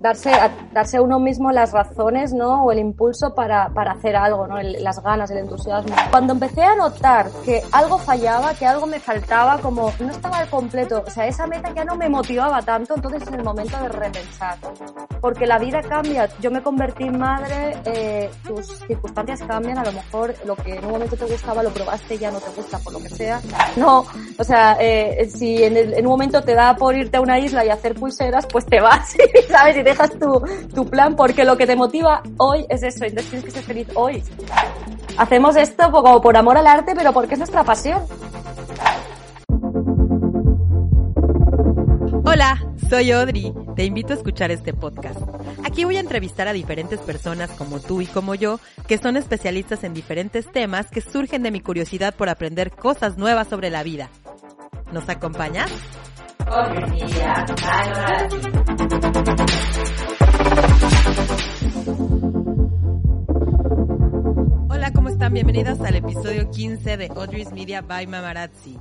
darse a, darse a uno mismo las razones, ¿no? O el impulso para, para hacer algo, ¿no? El- las ganas, el entusiasmo. Cuando empecé a notar que algo fallaba, que algo me faltaba, como no estaba al completo, o sea, esa meta ya no me motivaba tanto, entonces es el momento de repensar. Porque la vida cambia. Yo me convertí en madre, eh, tus circunstancias cambian, a lo mejor lo que en un momento te gustaba lo probaste y ya no te gusta por lo que sea. No, o sea, eh, si en, el- en un momento te da por irte a una isla y hacer pulseras, pues te vas, ¿sabes? Y dejas tu, tu plan porque lo que te motiva hoy es eso, entonces tienes que ser feliz hoy. Hacemos esto como por amor al arte, pero porque es nuestra pasión. Hola, soy Audrey. Te invito a escuchar este podcast. Aquí voy a entrevistar a diferentes personas como tú y como yo, que son especialistas en diferentes temas que surgen de mi curiosidad por aprender cosas nuevas sobre la vida. ¿Nos acompañas? Hola, ¿cómo están? Bienvenidas al episodio 15 de Audrey's Media by Mamarazzi.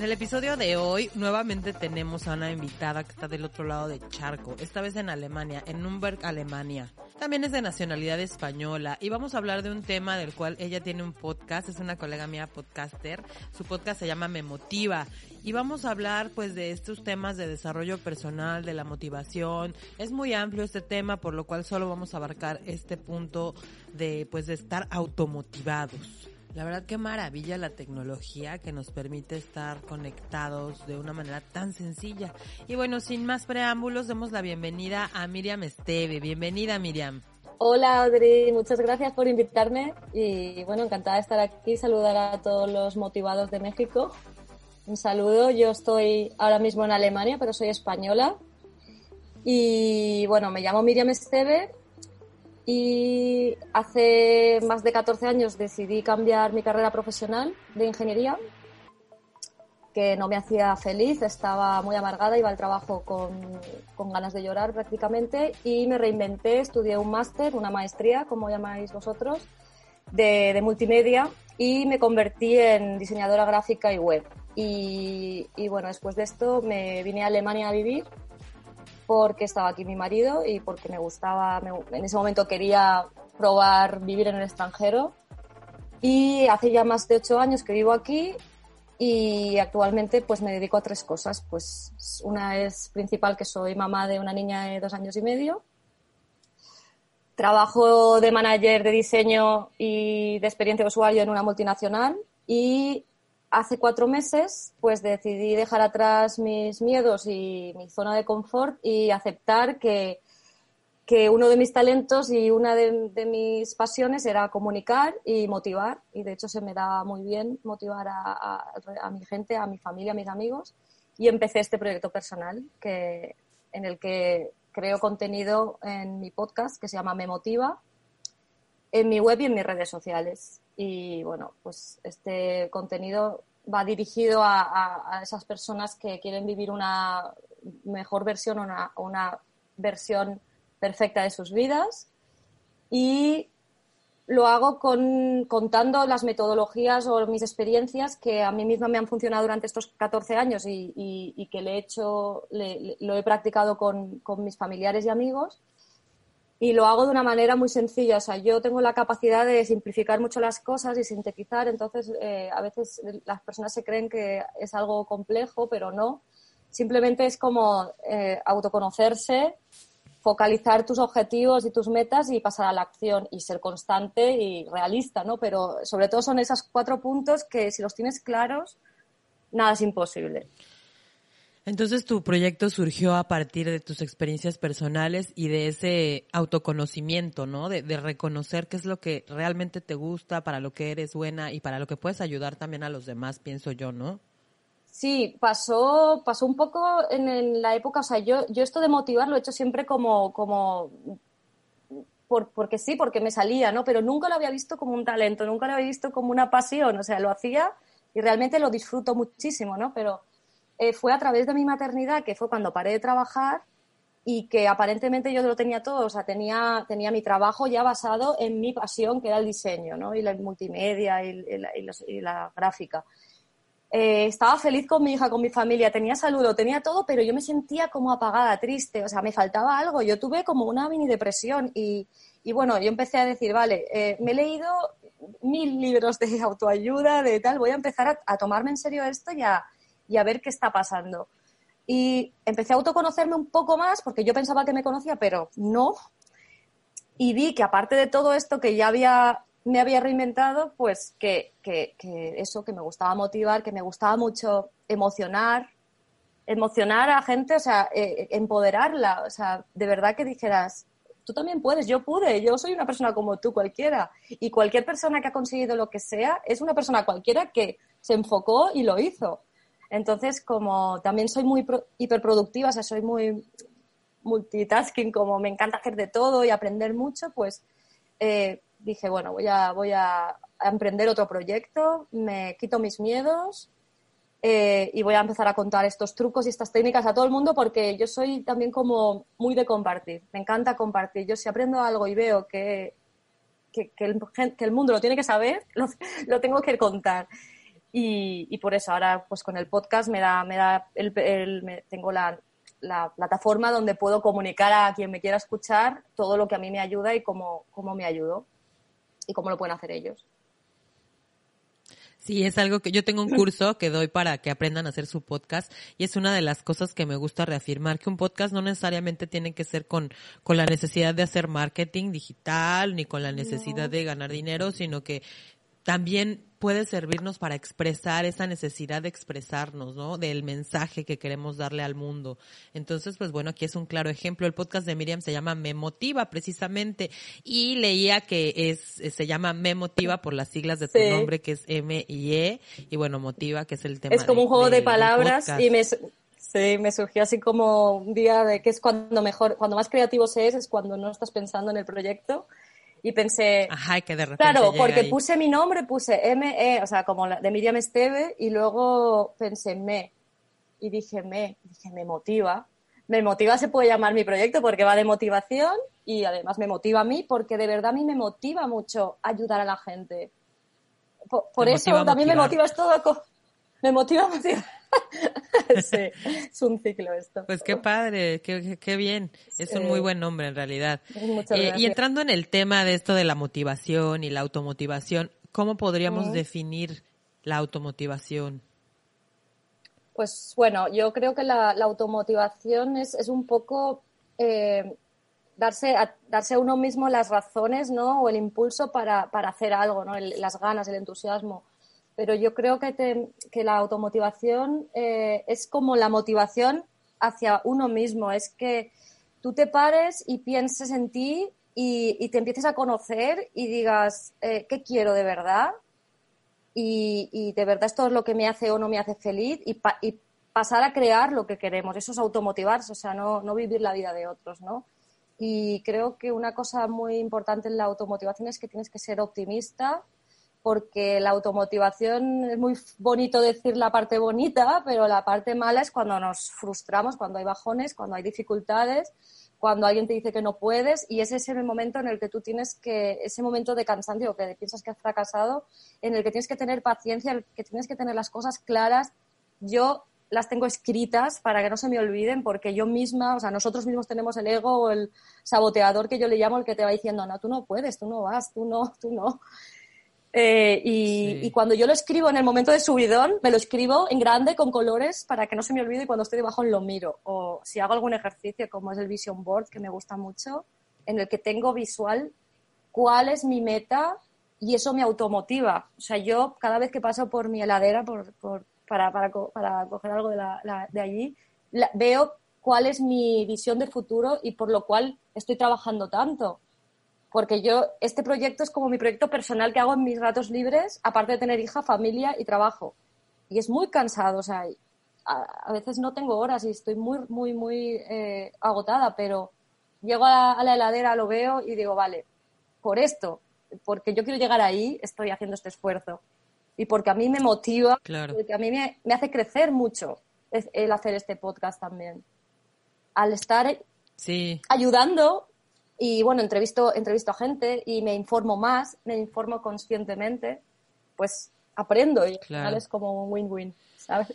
En el episodio de hoy, nuevamente tenemos a una invitada que está del otro lado de Charco, esta vez en Alemania, en Nürnberg, Alemania. También es de nacionalidad española y vamos a hablar de un tema del cual ella tiene un podcast, es una colega mía podcaster, su podcast se llama Me Motiva y vamos a hablar pues de estos temas de desarrollo personal, de la motivación. Es muy amplio este tema, por lo cual solo vamos a abarcar este punto de pues de estar automotivados. La verdad qué maravilla la tecnología que nos permite estar conectados de una manera tan sencilla. Y bueno, sin más preámbulos, demos la bienvenida a Miriam Esteve. Bienvenida Miriam. Hola Audrey, muchas gracias por invitarme y bueno, encantada de estar aquí, saludar a todos los motivados de México. Un saludo, yo estoy ahora mismo en Alemania, pero soy española. Y bueno, me llamo Miriam Esteve y hace más de 14 años decidí cambiar mi carrera profesional de ingeniería, que no me hacía feliz, estaba muy amargada, iba al trabajo con, con ganas de llorar prácticamente y me reinventé, estudié un máster, una maestría, como llamáis vosotros, de, multimedia y me convertí en diseñadora gráfica y web. Y bueno, después de esto me vine a Alemania a vivir porque estaba aquí mi marido y porque me gustaba, me- en ese momento quería probar vivir en el extranjero. Y hace ya más de ocho años que vivo aquí y actualmente pues me dedico a tres cosas. Pues una es principal que soy mamá de una niña de dos años y medio. Trabajo de manager de diseño y de experiencia de usuario en una multinacional y hace cuatro meses pues decidí dejar atrás mis miedos y mi zona de confort y aceptar que, que uno de mis talentos y una de, mis pasiones era comunicar y motivar y de hecho se me da muy bien motivar a mi gente, a mi familia, a mis amigos y empecé este proyecto personal que, en el que creo contenido en mi podcast que se llama Me Motiva en mi web y en mis redes sociales. Y bueno, pues este contenido va dirigido a, a- esas personas que quieren vivir una mejor versión una, una versión perfecta de sus vidas. Y lo hago con, contando las metodologías o mis experiencias que a mí misma me han funcionado durante estos 14 años y, y- que le he hecho, lo he practicado con, con mis familiares y amigos y lo hago de una manera muy sencilla. O sea, yo tengo la capacidad de simplificar mucho las cosas y sintetizar, entonces eh, a veces las personas se creen que es algo complejo, pero no. Simplemente es como eh, autoconocerse, focalizar tus objetivos y tus metas y pasar a la acción y ser constante y realista, ¿no? Pero sobre todo son esos cuatro puntos que si los tienes claros, nada es imposible. Entonces tu proyecto surgió a partir de tus experiencias personales y de ese autoconocimiento, ¿no? De, de reconocer qué es lo que realmente te gusta, para lo que eres buena y para lo que puedes ayudar también a los demás, pienso yo, ¿no? Sí, pasó, pasó un poco en, en la época, o sea, yo, yo esto de motivar lo he hecho siempre como, como por, porque sí, porque me salía, ¿no? Pero nunca lo había visto como un talento, nunca lo había visto como una pasión, o sea, lo hacía y realmente lo disfruto muchísimo, ¿no? Pero eh, fue a través de mi maternidad, que fue cuando paré de trabajar y que aparentemente yo lo tenía todo, o sea, tenía, tenía mi trabajo ya basado en mi pasión, que era el diseño, ¿no? Y la multimedia y, la, gráfica. eh, estaba feliz con mi hija, con mi familia, tenía salud, tenía todo, pero yo me sentía como apagada, triste, o sea, me faltaba algo. Yo tuve como una mini depresión y, y bueno, yo empecé a decir, vale, eh, me he leído mil libros de autoayuda, de tal, voy a empezar a, tomarme en serio esto y a, y a ver qué está pasando. Y empecé a autoconocerme un poco más porque yo pensaba que me conocía, pero no. Y vi que aparte de todo esto que ya había me había reinventado, pues que, que, eso, que me gustaba motivar, que me gustaba mucho emocionar, emocionar a gente, o sea, eh, empoderarla, o sea, de verdad que dijeras, tú también puedes, yo pude, yo soy una persona como tú cualquiera. Y cualquier persona que ha conseguido lo que sea es una persona cualquiera que se enfocó y lo hizo. Entonces, como también soy muy hiperproductiva, o sea, soy muy multitasking, como me encanta hacer de todo y aprender mucho, pues eh, dije, bueno, voy a, emprender otro proyecto, me quito mis miedos eh, y voy a empezar a contar estos trucos y estas técnicas a todo el mundo porque yo soy también como muy de compartir, me encanta compartir. Yo si aprendo algo y veo que, que el, mundo lo tiene que saber, lo, tengo que contar. Y, por eso ahora pues con el podcast me da, me da el, tengo la, la plataforma donde puedo comunicar a quien me quiera escuchar todo lo que a mí me ayuda y cómo, cómo me ayudo y cómo lo pueden hacer ellos. Sí, es algo que yo tengo un curso que doy para que aprendan a hacer su podcast y es una de las cosas que me gusta reafirmar, que un podcast no necesariamente tiene que ser con, con la necesidad de hacer marketing digital ni con la necesidad de ganar dinero, sino que también puede servirnos para expresar esa necesidad de expresarnos, ¿no? Del mensaje que queremos darle al mundo. Entonces, pues bueno, aquí es un claro ejemplo. El podcast de Miriam se llama Me Motiva precisamente y leía que es se llama Me Motiva por las siglas de tu nombre que es M y E y bueno, Motiva que es el tema. Es como un juego de, palabras y me Sí, me surgió así como un día de que es cuando mejor, cuando más creativo se es, es cuando no estás pensando en el proyecto y pensé, Ajá, que de repente claro, porque puse mi nombre, puse M-E, o sea, como la, de Miriam Esteve, y luego pensé me, y dije me, dije me motiva. Me motiva se puede llamar mi proyecto porque va de motivación y además me motiva a mí porque de verdad a mí me motiva mucho ayudar a la gente. Por, eso también me motiva todo, me motiva a motivar sí, es un ciclo esto. Pues qué padre, qué, qué bien. Es un muy buen nombre en realidad. Eh, y entrando en el tema de esto de la motivación y la automotivación, ¿cómo podríamos definir la automotivación? Pues bueno, yo creo que la, automotivación es, es, un poco eh, darse, a, darse a uno mismo las razones ¿no? o el impulso para, para hacer algo, ¿no? las ganas, el entusiasmo pero yo creo que, que la automotivación eh, es como la motivación hacia uno mismo, es que tú te pares y pienses en ti y, te empieces a conocer y digas, eh, ¿qué quiero de verdad? Y, de verdad esto es lo que me hace o no me hace feliz y, pasar a crear lo que queremos. Eso es automotivarse, o sea, no, no vivir la vida de otros, ¿no? Y creo que una cosa muy importante en la automotivación es que tienes que ser optimista, porque la automotivación es muy bonito decir la parte bonita, pero la parte mala es cuando nos frustramos, cuando hay bajones, cuando hay dificultades, cuando alguien te dice que no puedes y ese es el momento en el que tú tienes que, ese momento de cansancio, que piensas que has fracasado, en el que tienes que tener paciencia, en el que tienes que tener las cosas claras. Yo las tengo escritas para que no se me olviden porque yo misma, o sea, nosotros mismos tenemos el ego o el saboteador que yo le llamo, el que te va diciendo, no, tú no puedes, tú no vas, tú no, tú no. Eh, y, cuando yo lo escribo en el momento de subidón, me lo escribo en grande con colores para que no se me olvide y cuando estoy debajo lo miro. O si hago algún ejercicio como es el Vision Board, que me gusta mucho, en el que tengo visual cuál es mi meta y eso me automotiva. O sea, yo cada vez que paso por mi heladera por, para, para, para, coger algo de, la, de allí, veo cuál es mi visión de futuro y por lo cual estoy trabajando tanto porque yo, este proyecto es como mi proyecto personal que hago en mis ratos libres, aparte de tener hija, familia y trabajo. Y es muy cansado, o sea, a, veces no tengo horas y estoy muy, muy, muy eh, agotada, pero llego a la, heladera, lo veo y digo, vale, por esto, porque yo quiero llegar ahí, estoy haciendo este esfuerzo. Y porque a mí me motiva, porque a mí me, me hace crecer mucho el hacer este podcast también. Al estar sí. ayudando y bueno, entrevisto, entrevisto a gente y me informo más, me informo conscientemente, pues aprendo y final es como un win-win, ¿sabes?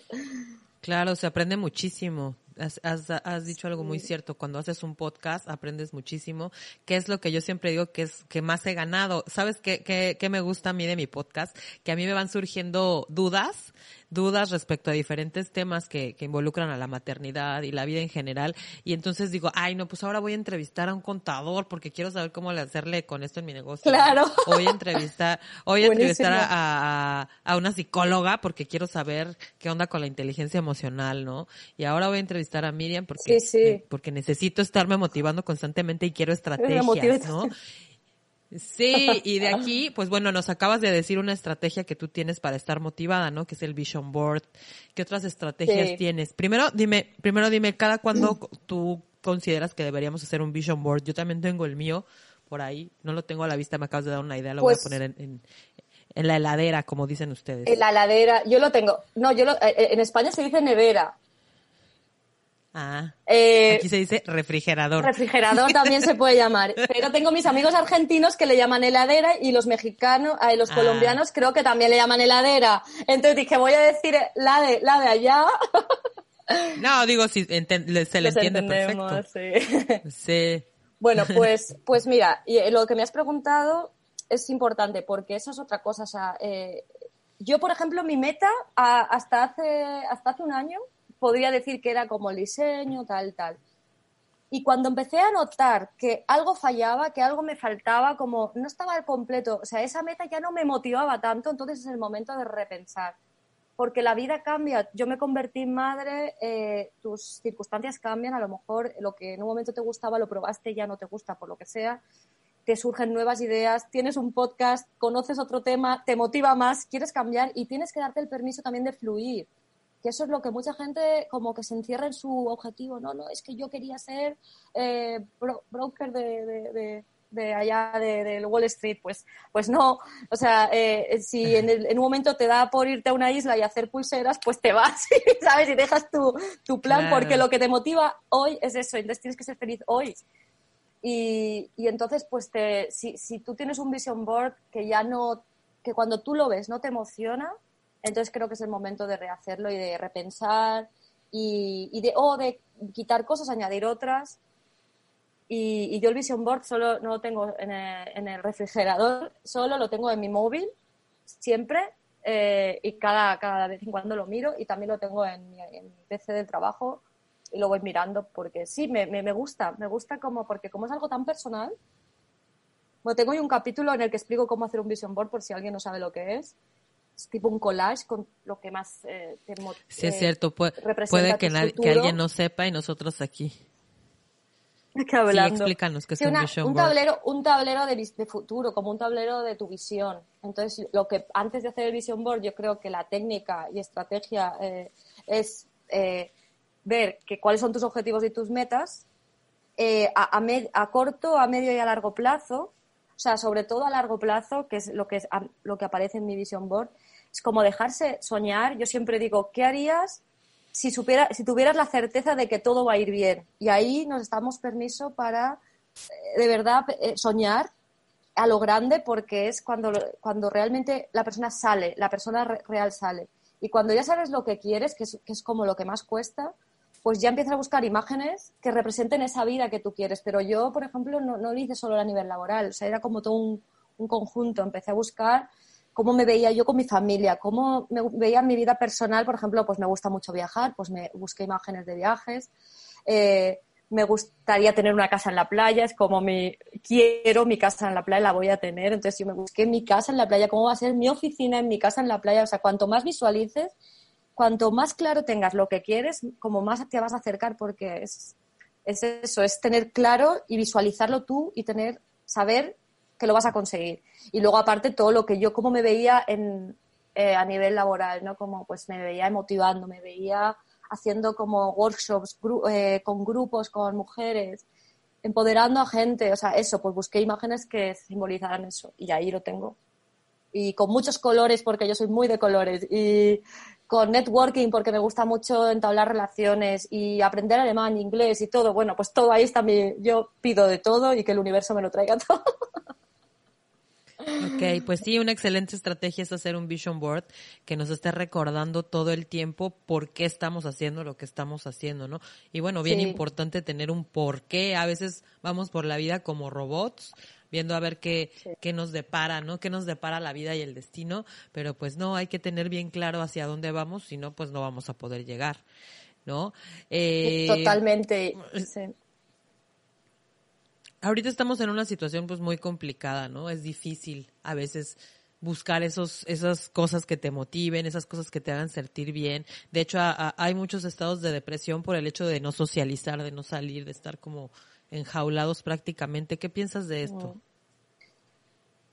Claro, se aprende muchísimo. Has, has, dicho algo muy cierto. Cuando haces un podcast aprendes muchísimo, que es lo que yo siempre digo que es que más he ganado. ¿Sabes qué, qué, qué me gusta a mí de mi podcast? Que a mí me van surgiendo dudas dudas respecto a diferentes temas que, que involucran a la maternidad y la vida en general. Y entonces digo, ay, no, pues ahora voy a entrevistar a un contador porque quiero saber cómo hacerle con esto en mi negocio. Claro. voy a entrevistar, voy a entrevistar a, a, una psicóloga porque quiero saber qué onda con la inteligencia emocional, ¿no? Y ahora voy a entrevistar a Miriam porque, porque necesito estarme motivando constantemente y quiero estrategias, ¿no? Sí, y de aquí, pues bueno, nos acabas de decir una estrategia que tú tienes para estar motivada, ¿no? Que es el vision board. ¿Qué otras estrategias tienes? Primero, dime, primero dime, ¿cada cuándo tú consideras que deberíamos hacer un vision board? Yo también tengo el mío por ahí, no lo tengo a la vista, me acabas de dar una idea, lo voy a pues poner en, en, la heladera, como dicen ustedes. En la heladera, yo lo tengo. No, yo lo, eh, eh, en España se dice nevera. Ah. Eh, aquí se dice refrigerador. Refrigerador también se puede llamar. Pero tengo mis amigos argentinos que le llaman heladera y los mexicanos, eh, los ah. colombianos creo que también le llaman heladera. Entonces dije, voy a decir la de, la de allá. No, digo, si se le entiende perfecto. Sí. sí. Bueno, pues, pues mira, eh, lo que me has preguntado es importante porque eso es otra cosa. O sea, yo, por ejemplo, mi meta hasta, hace, hasta hace un año podría decir que era como el diseño, tal, tal. Y cuando empecé a notar que algo fallaba, que algo me faltaba, como no estaba al completo, o sea, esa meta ya no me motivaba tanto, entonces es el momento de repensar. Porque la vida cambia. Yo me convertí en madre, eh, tus circunstancias cambian, a lo mejor lo que en un momento te gustaba lo probaste y ya no te gusta por lo que sea. Te surgen nuevas ideas, tienes un podcast, conoces otro tema, te motiva más, quieres cambiar y tienes que darte el permiso también de fluir que eso es lo que mucha gente como que se encierra en su objetivo, no, no, es que yo quería ser eh, broker de, de, allá de, Wall Street, pues, pues no, o sea, eh, si en, un momento te da por irte a una isla y hacer pulseras, pues te vas, ¿sabes? Y dejas tu, tu plan, porque lo que te motiva hoy es eso, entonces tienes que ser feliz hoy. Y, y entonces, pues te, si, si tú tienes un vision board que ya no, que cuando tú lo ves no te emociona, entonces creo que es el momento de rehacerlo y de repensar y, o de quitar cosas, añadir otras. Y, yo el Vision Board solo no lo tengo en el, refrigerador, solo lo tengo en mi móvil, siempre, eh, y cada, cada vez en cuando lo miro y también lo tengo en mi, PC del trabajo y lo voy mirando porque sí, me, me, me, gusta, me gusta como, porque como es algo tan personal, bueno, tengo un capítulo en el que explico cómo hacer un Vision Board por si alguien no sabe lo que es es tipo un collage con lo que más eh, te Sí, es cierto, puede, puede que, que, alguien no sepa y nosotros aquí. Que hablando. Sí, explícanos qué es un vision un tablero, un tablero de, de, futuro, como un tablero de tu visión. Entonces, lo que antes de hacer el vision board, yo creo que la técnica y estrategia eh, es eh, ver que cuáles son tus objetivos y tus metas eh, a, a, a, corto, a medio y a largo plazo. O sea, sobre todo a largo plazo, que es lo que, es, lo que aparece en mi vision board, es como dejarse soñar. Yo siempre digo, ¿qué harías si, supiera, si tuvieras la certeza de que todo va a ir bien? Y ahí nos damos permiso para, eh, de verdad, eh, soñar a lo grande porque es cuando, cuando realmente la persona sale, la persona real sale. Y cuando ya sabes lo que quieres, que es, que es como lo que más cuesta, pues ya empiezas a buscar imágenes que representen esa vida que tú quieres. Pero yo, por ejemplo, no, lo hice solo a nivel laboral, o sea, era como todo un conjunto. Empecé a buscar cómo me veía yo con mi familia, cómo me veía mi vida personal, por ejemplo, pues me gusta mucho viajar, pues me busqué imágenes de viajes. Eh, me gustaría tener una casa en la playa, es como mi, quiero mi casa en la playa, la voy a tener. Entonces yo me busqué mi casa en la playa, cómo va a ser mi oficina en mi casa en la playa. O sea, cuanto más visualices, cuanto más claro tengas lo que quieres, como más te vas a acercar porque es, es eso, es tener claro y visualizarlo tú y tener, saber que lo vas a conseguir. Y luego aparte todo lo que yo como me veía en, eh, a nivel laboral, ¿no? Como pues me veía motivando, me veía haciendo como workshops eh, con grupos, con mujeres, empoderando a gente, o sea, eso, pues busqué imágenes que simbolizaran eso y ahí lo tengo. Y con muchos colores porque yo soy muy de colores y con networking porque me gusta mucho entablar relaciones y aprender alemán, inglés y todo. Bueno, pues todo ahí está mi, yo pido de todo y que el universo me lo traiga todo. Ok, pues sí, una excelente estrategia es hacer un vision board que nos esté recordando todo el tiempo por qué estamos haciendo lo que estamos haciendo, ¿no? Y bueno, bien importante tener un por qué. A veces vamos por la vida como robots, viendo a ver qué, qué nos depara, ¿no? Qué nos depara la vida y el destino, pero pues no, hay que tener bien claro hacia dónde vamos, si no, pues no vamos a poder llegar, ¿no? Eh, Totalmente. Sí ahorita estamos en una situación pues muy complicada, ¿no? Es difícil a veces buscar esos, esas cosas que te motiven, esas cosas que te hagan sentir bien. De hecho, hay muchos estados de depresión por el hecho de no socializar, de no salir, de estar como enjaulados prácticamente. ¿Qué piensas de esto?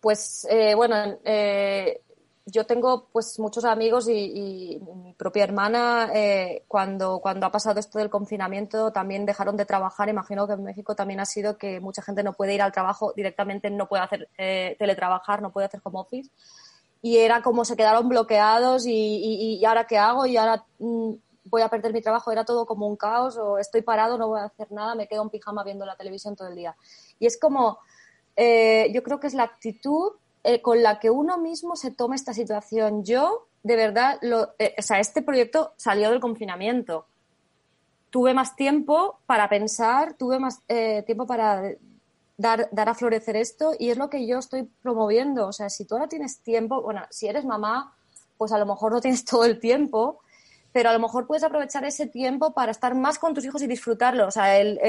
Pues, eh, bueno, eh, yo tengo pues muchos amigos y, mi propia hermana eh, cuando, cuando ha pasado esto del confinamiento también dejaron de trabajar. Imagino que en México también ha sido que mucha gente no puede ir al trabajo directamente, no puede hacer eh, teletrabajar, no puede hacer home office. Y era como se quedaron bloqueados y, y ahora qué hago y ahora mm, voy a perder mi trabajo. Era todo como un caos o estoy parado, no voy a hacer nada, me quedo en pijama viendo la televisión todo el día. Y es como, eh, yo creo que es la actitud eh, con la que uno mismo se tome esta situación. Yo, de verdad, lo, eh, o sea, este proyecto salió del confinamiento. Tuve más tiempo para pensar, tuve más eh, tiempo para dar, dar a florecer esto y es lo que yo estoy promoviendo. O sea, si tú ahora tienes tiempo, bueno, si eres mamá, pues a lo mejor no tienes todo el tiempo, pero a lo mejor puedes aprovechar ese tiempo para estar más con tus hijos y disfrutarlo. O sea, el,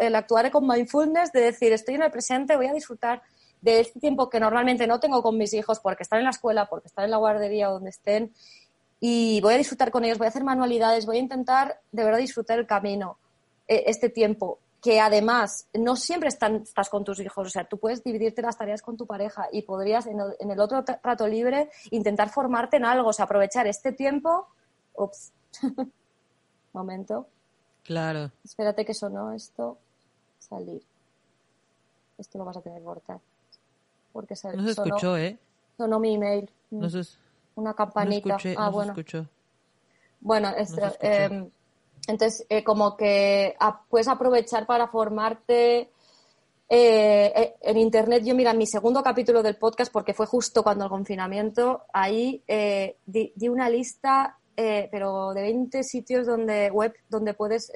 el actuar con mindfulness, de decir, estoy en el presente, voy a disfrutar de este tiempo que normalmente no tengo con mis hijos porque están en la escuela, porque están en la guardería o donde estén, y voy a disfrutar con ellos, voy a hacer manualidades, voy a intentar de verdad disfrutar el camino, eh, este tiempo, que además no siempre estás con tus hijos, o sea, tú puedes dividirte las tareas con tu pareja y podrías en el, otro rato libre intentar formarte en algo, o sea, aprovechar este tiempo. Ups, momento. Claro. Espérate que sonó esto. Salir. Esto lo vas a tener que cortar porque se, no se escuchó, ¿eh? Sonó mi email. No Una campanita. No escuché, ah, bueno. Se escuchó. Bueno, este, eh, entonces, eh, como que puedes aprovechar para formarte. Eh, eh, en internet, yo mira, mi segundo capítulo del podcast, porque fue justo cuando el confinamiento, ahí di, di, una lista, pero de 20 sitios donde web donde puedes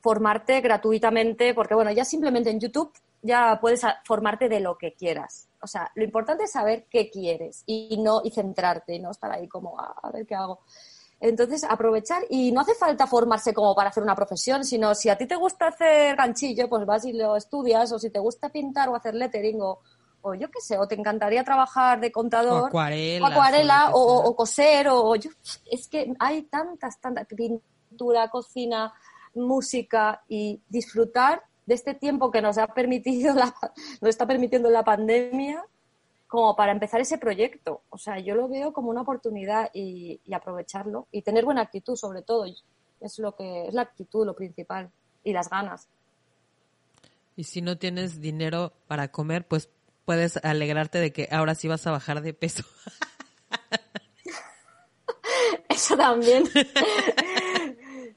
formarte gratuitamente, porque bueno, ya simplemente en YouTube ya puedes formarte de lo que quieras. O sea, lo importante es saber qué quieres y no y centrarte y no estar ahí como ah, a, ver qué hago. Entonces, aprovechar y no hace falta formarse como para hacer una profesión, sino si a ti te gusta hacer ganchillo, pues vas y lo estudias, o si te gusta pintar o hacer lettering o, o yo qué sé, o te encantaría trabajar de contador, o acuarela, acuarela o, coser, o, yo, es que hay tantas, tantas, pintura, cocina, música y disfrutar de este tiempo que nos ha permitido la, nos está permitiendo la pandemia como para empezar ese proyecto. O sea, yo lo veo como una oportunidad y, aprovecharlo y tener buena actitud sobre todo. Es lo que es la actitud lo principal y las ganas. Y si no tienes dinero para comer, pues puedes alegrarte de que ahora sí vas a bajar de peso. Eso también.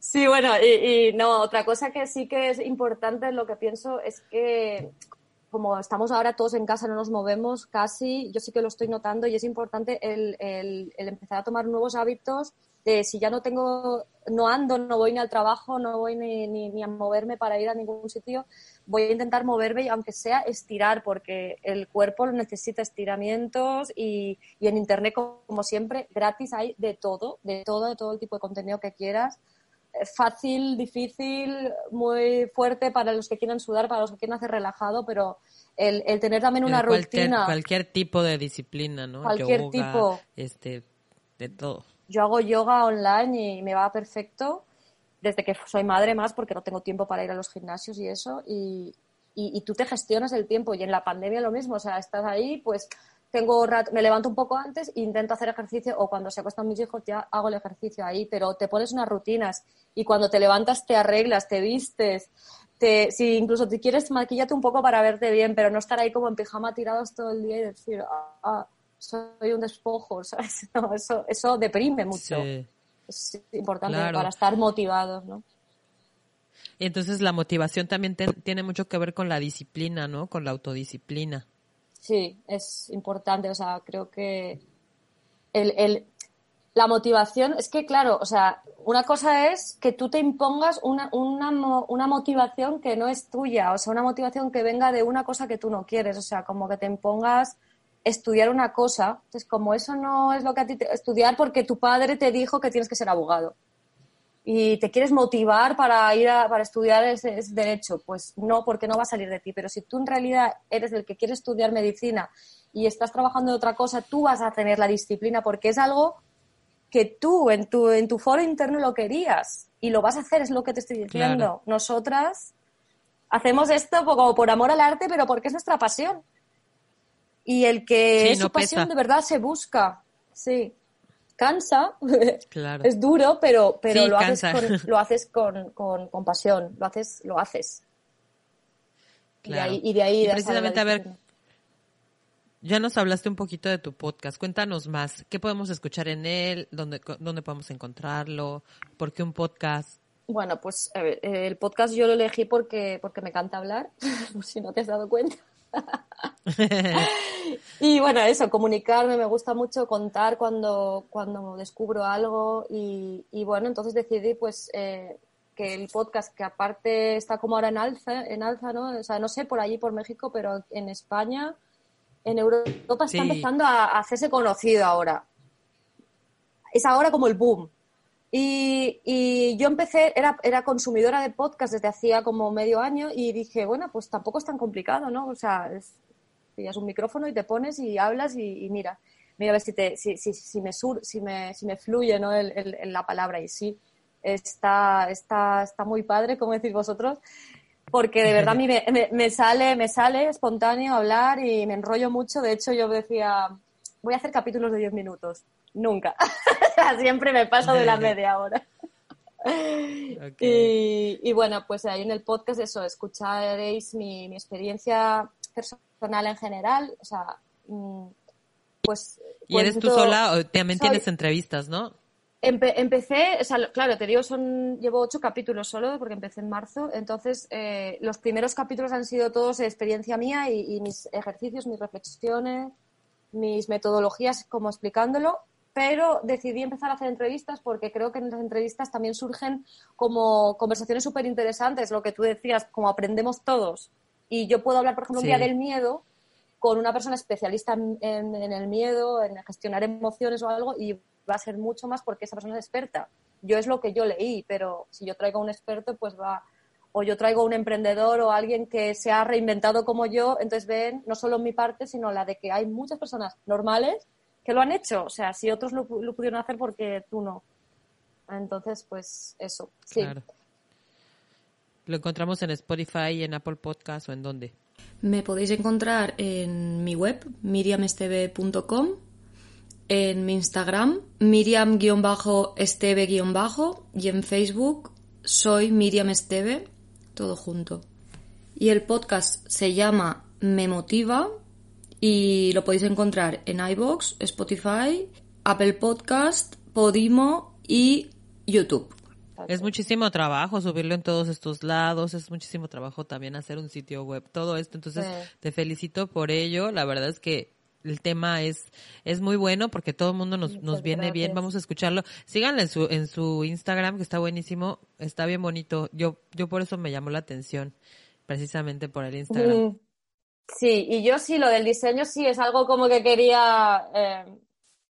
Sí, bueno, y, no, otra cosa que sí que es importante, lo que pienso es que como estamos ahora todos en casa, no nos movemos casi, yo sí que lo estoy notando y es importante el, el, empezar a tomar nuevos hábitos de si ya no tengo, no ando, no voy ni al trabajo, no voy ni, ni, a moverme para ir a ningún sitio, voy a intentar moverme y aunque sea estirar, porque el cuerpo necesita estiramientos y, y en Internet, como siempre, gratis hay de todo, de todo, de todo el tipo de contenido que quieras fácil, difícil, muy fuerte para los que quieran sudar, para los que quieran hacer relajado, pero el, el tener también una rutina. Cualquier tipo de disciplina, ¿no? Cualquier tipo. Este, de todo. Yo hago yoga online y me va perfecto desde que soy madre más porque no tengo tiempo para ir a los gimnasios y eso y, y, y tú te gestionas el tiempo y en la pandemia lo mismo, o sea, estás ahí pues tengo me levanto un poco antes e intento hacer ejercicio o cuando se acuestan mis hijos ya hago el ejercicio ahí, pero te pones unas rutinas y cuando te levantas te arreglas, te vistes, te, si incluso te quieres maquillate un poco para verte bien, pero no estar ahí como en pijama tirados todo el día y decir, ah, ah soy un despojo, ¿sabes? eso, eso deprime mucho. Es importante para estar motivados, ¿no? Y entonces la motivación también tiene mucho que ver con la disciplina, ¿no? Con la autodisciplina. Sí, es importante. O sea, creo que el, el, la motivación, es que claro, o sea, una cosa es que tú te impongas una, una, una, motivación que no es tuya, o sea, una motivación que venga de una cosa que tú no quieres, o sea, como que te impongas estudiar una cosa, entonces como eso no es lo que a ti te, estudiar porque tu padre te dijo que tienes que ser abogado y te quieres motivar para ir a, para estudiar ese, ese, derecho, pues no, porque no va a salir de ti, pero si tú en realidad eres el que quiere estudiar medicina y estás trabajando de otra cosa, tú vas a tener la disciplina porque es algo que tú en tu, en tu foro interno lo querías y lo vas a hacer, es lo que te estoy diciendo. Nosotras hacemos esto como por amor al arte, pero porque es nuestra pasión. Y el que es su pasión de verdad se busca. Sí. Cansa, es duro, pero, pero lo, haces con, lo haces con, con, pasión, lo haces, lo haces. Y de ahí, y de ahí precisamente a ver ya nos hablaste un poquito de tu podcast. Cuéntanos más. ¿Qué podemos escuchar en él? ¿Dónde, dónde podemos encontrarlo? ¿Por qué un podcast? Bueno, pues ver, el podcast yo lo elegí porque, porque me encanta hablar, si no te has dado cuenta. y bueno, eso, comunicarme, me gusta mucho contar cuando, cuando descubro algo y, y bueno, entonces decidí pues eh, que el podcast, que aparte está como ahora en alza, en alza, ¿no? O sea, no sé por allí, por México, pero en España en Europa está empezando a, hacerse conocido ahora. Es ahora como el boom. Y, yo empecé, era, era consumidora de podcast desde hacía como medio año y dije, bueno, pues tampoco es tan complicado, ¿no? O sea, es, pillas un micrófono y te pones y hablas y, mira, mira a ver si, te, si, si, si, me, sur, si, me, si me fluye ¿no? el, el, la palabra y sí, está, está, está muy padre, como decís vosotros porque de verdad a mí me, sale, me sale espontáneo hablar y me enrollo mucho. De hecho, yo decía, voy a hacer capítulos de 10 minutos. Nunca. Siempre me paso de la media hora. Y, bueno, pues ahí en el podcast eso, escucharéis mi, mi experiencia personal en general. O sea, mm, pues... ¿Y eres tú sola o también tienes entrevistas, no? empecé, o sea, claro, te digo, son, llevo ocho capítulos solo porque empecé en marzo, entonces eh, los primeros capítulos han sido todos experiencia mía y, mis ejercicios, mis reflexiones, mis metodologías como explicándolo, pero decidí empezar a hacer entrevistas porque creo que en las entrevistas también surgen como conversaciones súper interesantes, lo que tú decías, como aprendemos todos. Y yo puedo hablar, por ejemplo, un día del miedo con una persona especialista en, en, el miedo, en gestionar emociones o algo, y va a ser mucho más porque esa persona es experta. Yo es lo que yo leí, pero si yo traigo a un experto, pues va, o yo traigo a un emprendedor o alguien que se ha reinventado como yo, entonces ven no solo mi parte, sino la de que hay muchas personas normales que lo han hecho. O sea, si otros lo, pudieron hacer, porque tú no? Entonces, pues eso, sí. ¿Lo encontramos en Spotify, en Apple Podcast o en dónde? Me podéis encontrar en mi web, miriamesteve.com en mi Instagram, Miriam-Esteve- y en Facebook soy Miriam Esteve, todo junto. Y el podcast se llama Me Motiva y lo podéis encontrar en iBox, Spotify, Apple Podcast, Podimo y YouTube. Es muchísimo trabajo subirlo en todos estos lados, es muchísimo trabajo también hacer un sitio web, todo esto. Entonces, te felicito por ello. La verdad es que el tema es, es muy bueno porque todo el mundo nos, nos viene bien. Vamos a escucharlo. Síganle en su, en su Instagram, que está buenísimo, está bien bonito. Yo, yo por eso me llamó la atención, precisamente por el Instagram. Sí, y yo sí, lo del diseño sí es algo como que quería, eh,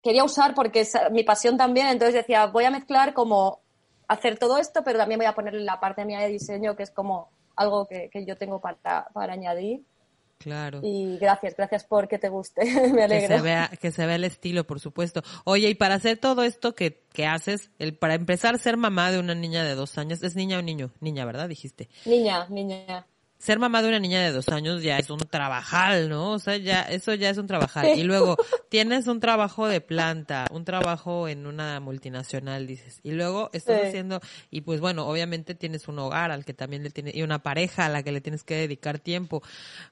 quería usar porque es mi pasión también. Entonces decía, voy a mezclar como hacer todo esto, pero también voy a poner la parte mía de diseño, que es como algo que, que yo tengo para, para añadir. Claro. Y gracias, gracias por que te guste, me alegra. Que se vea, que se vea el estilo, por supuesto. Oye, y para hacer todo esto que, que haces, el, para empezar a ser mamá de una niña de dos años, ¿es niña o niño? Niña, ¿verdad? Dijiste. Niña, niña ser mamá de una niña de dos años ya es un trabajal, ¿no? O sea, ya, eso ya es un trabajal. Y luego tienes un trabajo de planta, un trabajo en una multinacional, dices. Y luego estás haciendo, y pues bueno, obviamente tienes un hogar al que también le tienes, y una pareja a la que le tienes que dedicar tiempo.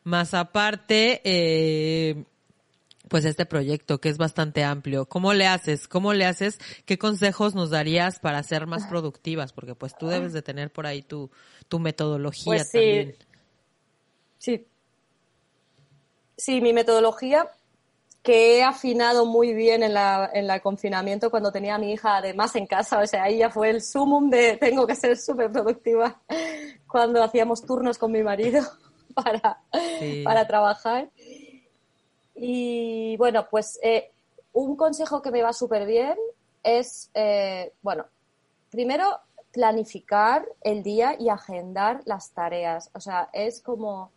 Más aparte, eh, pues este proyecto que es bastante amplio. ¿Cómo le haces? ¿Cómo le haces? ¿Qué consejos nos darías para ser más productivas? Porque pues tú debes de tener por ahí tu, tu metodología pues sí. también. Sí. sí, mi metodología que he afinado muy bien en la, en el confinamiento cuando tenía a mi hija además en casa. O sea, ahí ya fue el sumum de tengo que ser súper productiva cuando hacíamos turnos con mi marido para, para trabajar. Y bueno, pues eh, un consejo que me va súper bien es, eh, bueno, primero planificar el día y agendar las tareas. O sea, es como,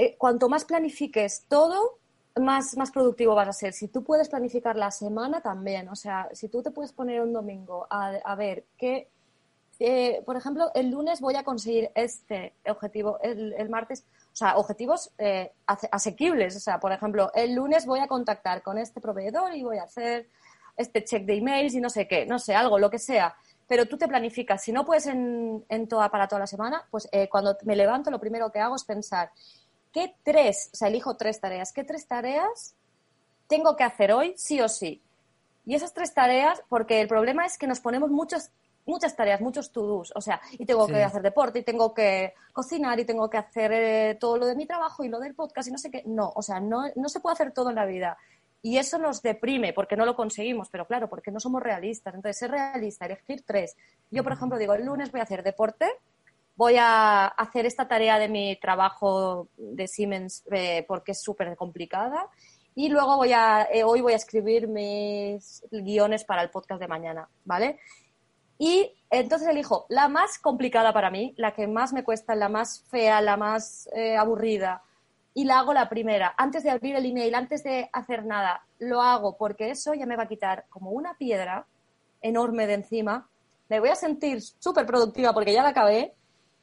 eh, cuanto más planifiques todo, más, más productivo vas a ser. Si tú puedes planificar la semana también, o sea, si tú te puedes poner un domingo a, ver qué, eh, por ejemplo, el lunes voy a conseguir este objetivo, el, martes, o sea, objetivos eh, asequibles, o sea, por ejemplo, el lunes voy a contactar con este proveedor y voy a hacer este check de emails y no sé qué, no sé, algo, lo que sea. Pero tú te planificas. Si no puedes en, en toda, para toda la semana, pues cuando me levanto lo primero que hago es pensar, ¿qué tres, o sea, elijo tres tareas, qué tres tareas tengo que hacer hoy sí o sí? Y esas tres tareas, porque el problema es que nos ponemos muchas muchas tareas, muchos to-dos, o sea, y tengo que hacer deporte, y tengo que cocinar, y tengo que hacer eh, todo lo de mi trabajo y lo del podcast y no sé qué. No, o sea, no, no se puede hacer todo en la vida. Y eso nos deprime porque no lo conseguimos, pero claro, porque no somos realistas. Entonces, ser realista, elegir tres. Yo, por ejemplo, digo, el lunes voy a hacer deporte, voy a hacer esta tarea de mi trabajo de Siemens eh, porque es súper complicada y luego voy a, eh, hoy voy a escribir mis guiones para el podcast de mañana, ¿vale? Y entonces elijo la más complicada para mí, la que más me cuesta, la más fea, la más eh, aburrida, y la hago la primera. Antes de abrir el email, antes de hacer nada, lo hago porque eso ya me va a quitar como una piedra enorme de encima. Me voy a sentir súper productiva porque ya la acabé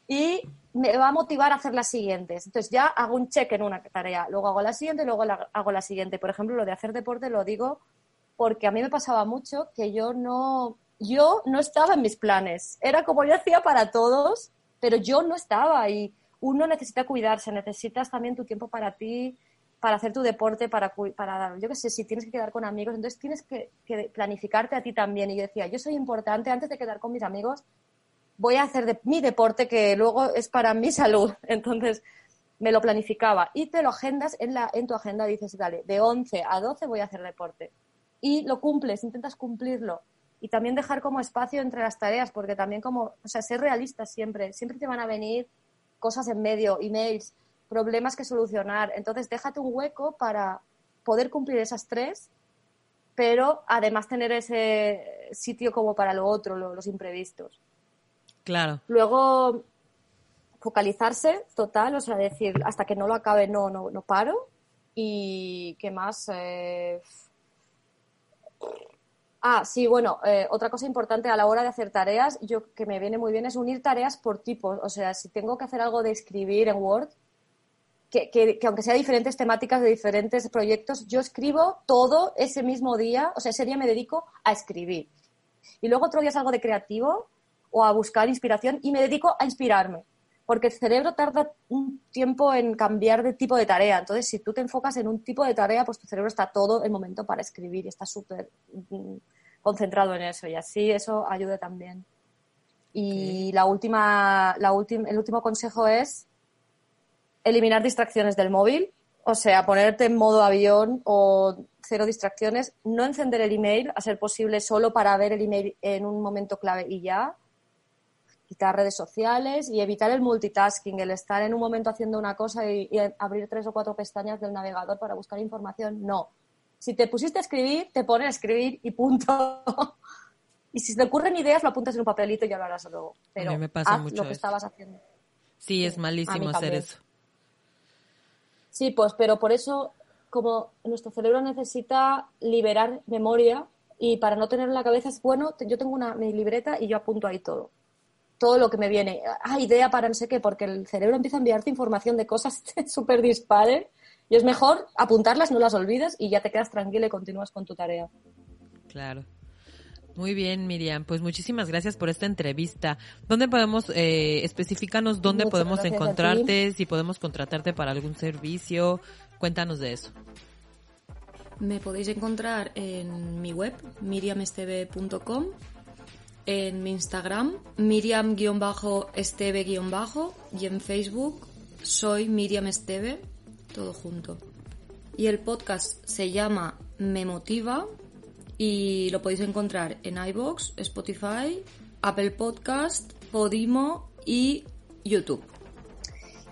y me va a motivar a hacer las siguientes. Entonces ya hago un check en una tarea, luego hago la siguiente, luego hago la siguiente. Por ejemplo, lo de hacer deporte lo digo porque a mí me pasaba mucho que yo no, yo no estaba en mis planes. Era como yo hacía para todos, pero yo no estaba y uno necesita cuidarse, necesitas también tu tiempo para ti, para hacer tu deporte, para, para yo qué sé, si tienes que quedar con amigos, entonces tienes que, que planificarte a ti también. Y decía, yo soy importante, antes de quedar con mis amigos, voy a hacer de, mi deporte que luego es para mi salud. Entonces me lo planificaba y te lo agendas en, la, en tu agenda, dices, dale, de 11 a 12 voy a hacer deporte. Y lo cumples, intentas cumplirlo. Y también dejar como espacio entre las tareas, porque también como, o sea, ser realista siempre, siempre te van a venir cosas en medio, emails, problemas que solucionar. Entonces déjate un hueco para poder cumplir esas tres, pero además tener ese sitio como para lo otro, los imprevistos. Claro. Luego, focalizarse total, o sea, decir, hasta que no lo acabe no, no, no paro. Y qué más. Eh, ah, sí, bueno, eh, otra cosa importante a la hora de hacer tareas, yo que me viene muy bien es unir tareas por tipos. O sea, si tengo que hacer algo de escribir en Word, que, que, aunque sea diferentes temáticas de diferentes proyectos, yo escribo todo ese mismo día, o sea, ese día me dedico a escribir. Y luego otro día es algo de creativo, o a buscar inspiración y me dedico a inspirarme. Porque el cerebro tarda un tiempo en cambiar de tipo de tarea. Entonces, si tú te enfocas en un tipo de tarea, pues tu cerebro está todo el momento para escribir y está súper mm, concentrado en eso. Y así eso ayuda también. Y la última, la última, el último consejo es eliminar distracciones del móvil. O sea, ponerte en modo avión o cero distracciones. No encender el email, a ser posible solo para ver el email en un momento clave y ya quitar redes sociales y evitar el multitasking, el estar en un momento haciendo una cosa y, abrir tres o cuatro pestañas del navegador para buscar información. No. Si te pusiste a escribir, te pones a escribir y punto. y si te ocurren ideas, lo apuntas en un papelito y ya lo harás luego. Pero me pasa haz lo que estabas haciendo. Sí, es malísimo hacer eso. Sí, pues, pero por eso, como nuestro cerebro necesita liberar memoria y para no tener en la cabeza es bueno, yo tengo una mi libreta y yo apunto ahí todo todo lo que me viene. Ah, idea para no sé qué, porque el cerebro empieza a enviarte información de cosas súper dispares y es mejor apuntarlas, no las olvides y ya te quedas tranquila y continúas con tu tarea. Claro. Muy bien, Miriam. Pues muchísimas gracias por esta entrevista. ¿Dónde podemos, eh, especificanos dónde podemos encontrarte, si podemos contratarte para algún servicio? Cuéntanos de eso. Me podéis encontrar en mi web, miriamesteve.com en mi Instagram, Miriam-esteve- y en Facebook soy Miriam Esteve. todo junto. Y el podcast se llama Me Motiva y lo podéis encontrar en iBox, Spotify, Apple Podcast, Podimo y YouTube.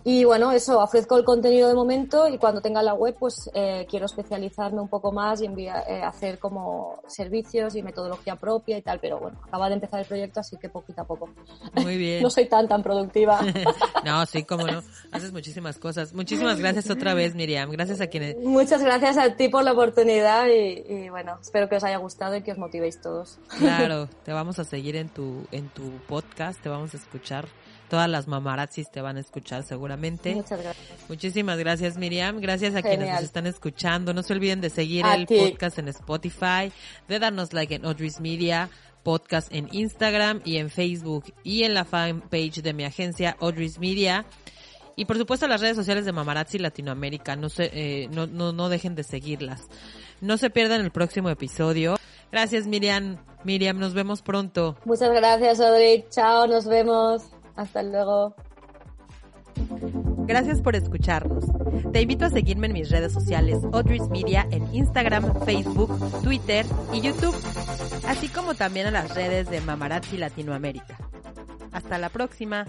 Y bueno, eso, ofrezco el contenido de momento y cuando tenga la web, pues eh, quiero especializarme un poco más y enviar, eh, hacer como servicios y metodología propia y tal, pero bueno, acaba de empezar el proyecto, así que poquito a poco. Muy bien. no soy tan, tan productiva. no, sí, cómo no. Haces muchísimas cosas. Muchísimas gracias otra vez, Miriam. Gracias a quienes... Muchas gracias a ti por la oportunidad y, y bueno, espero que os haya gustado y que os motivéis todos. claro, te vamos a seguir en tu, en tu podcast, te vamos a escuchar todas las mamarazzis te van a escuchar seguramente. Muchas gracias. Muchísimas gracias Miriam, gracias a quienes nos están escuchando. No se olviden de seguir A el ti. podcast en Spotify, de darnos like en Audrey's Media, podcast en Instagram y en Facebook y en la fanpage de mi agencia Audrey's Media. Y por supuesto las redes sociales de Mamarazzi Latinoamérica, no, se, eh, no, no, no dejen de seguirlas. No se pierdan el próximo episodio. Gracias Miriam, Miriam, nos vemos pronto. Muchas gracias, Audrey. Chao, nos vemos. Hasta luego. Gracias por escucharnos. Te invito a seguirme en mis redes sociales Audrey's Media en Instagram, Facebook, Twitter y YouTube, así como también a las redes de Mamarazzi Latinoamérica. Hasta la próxima.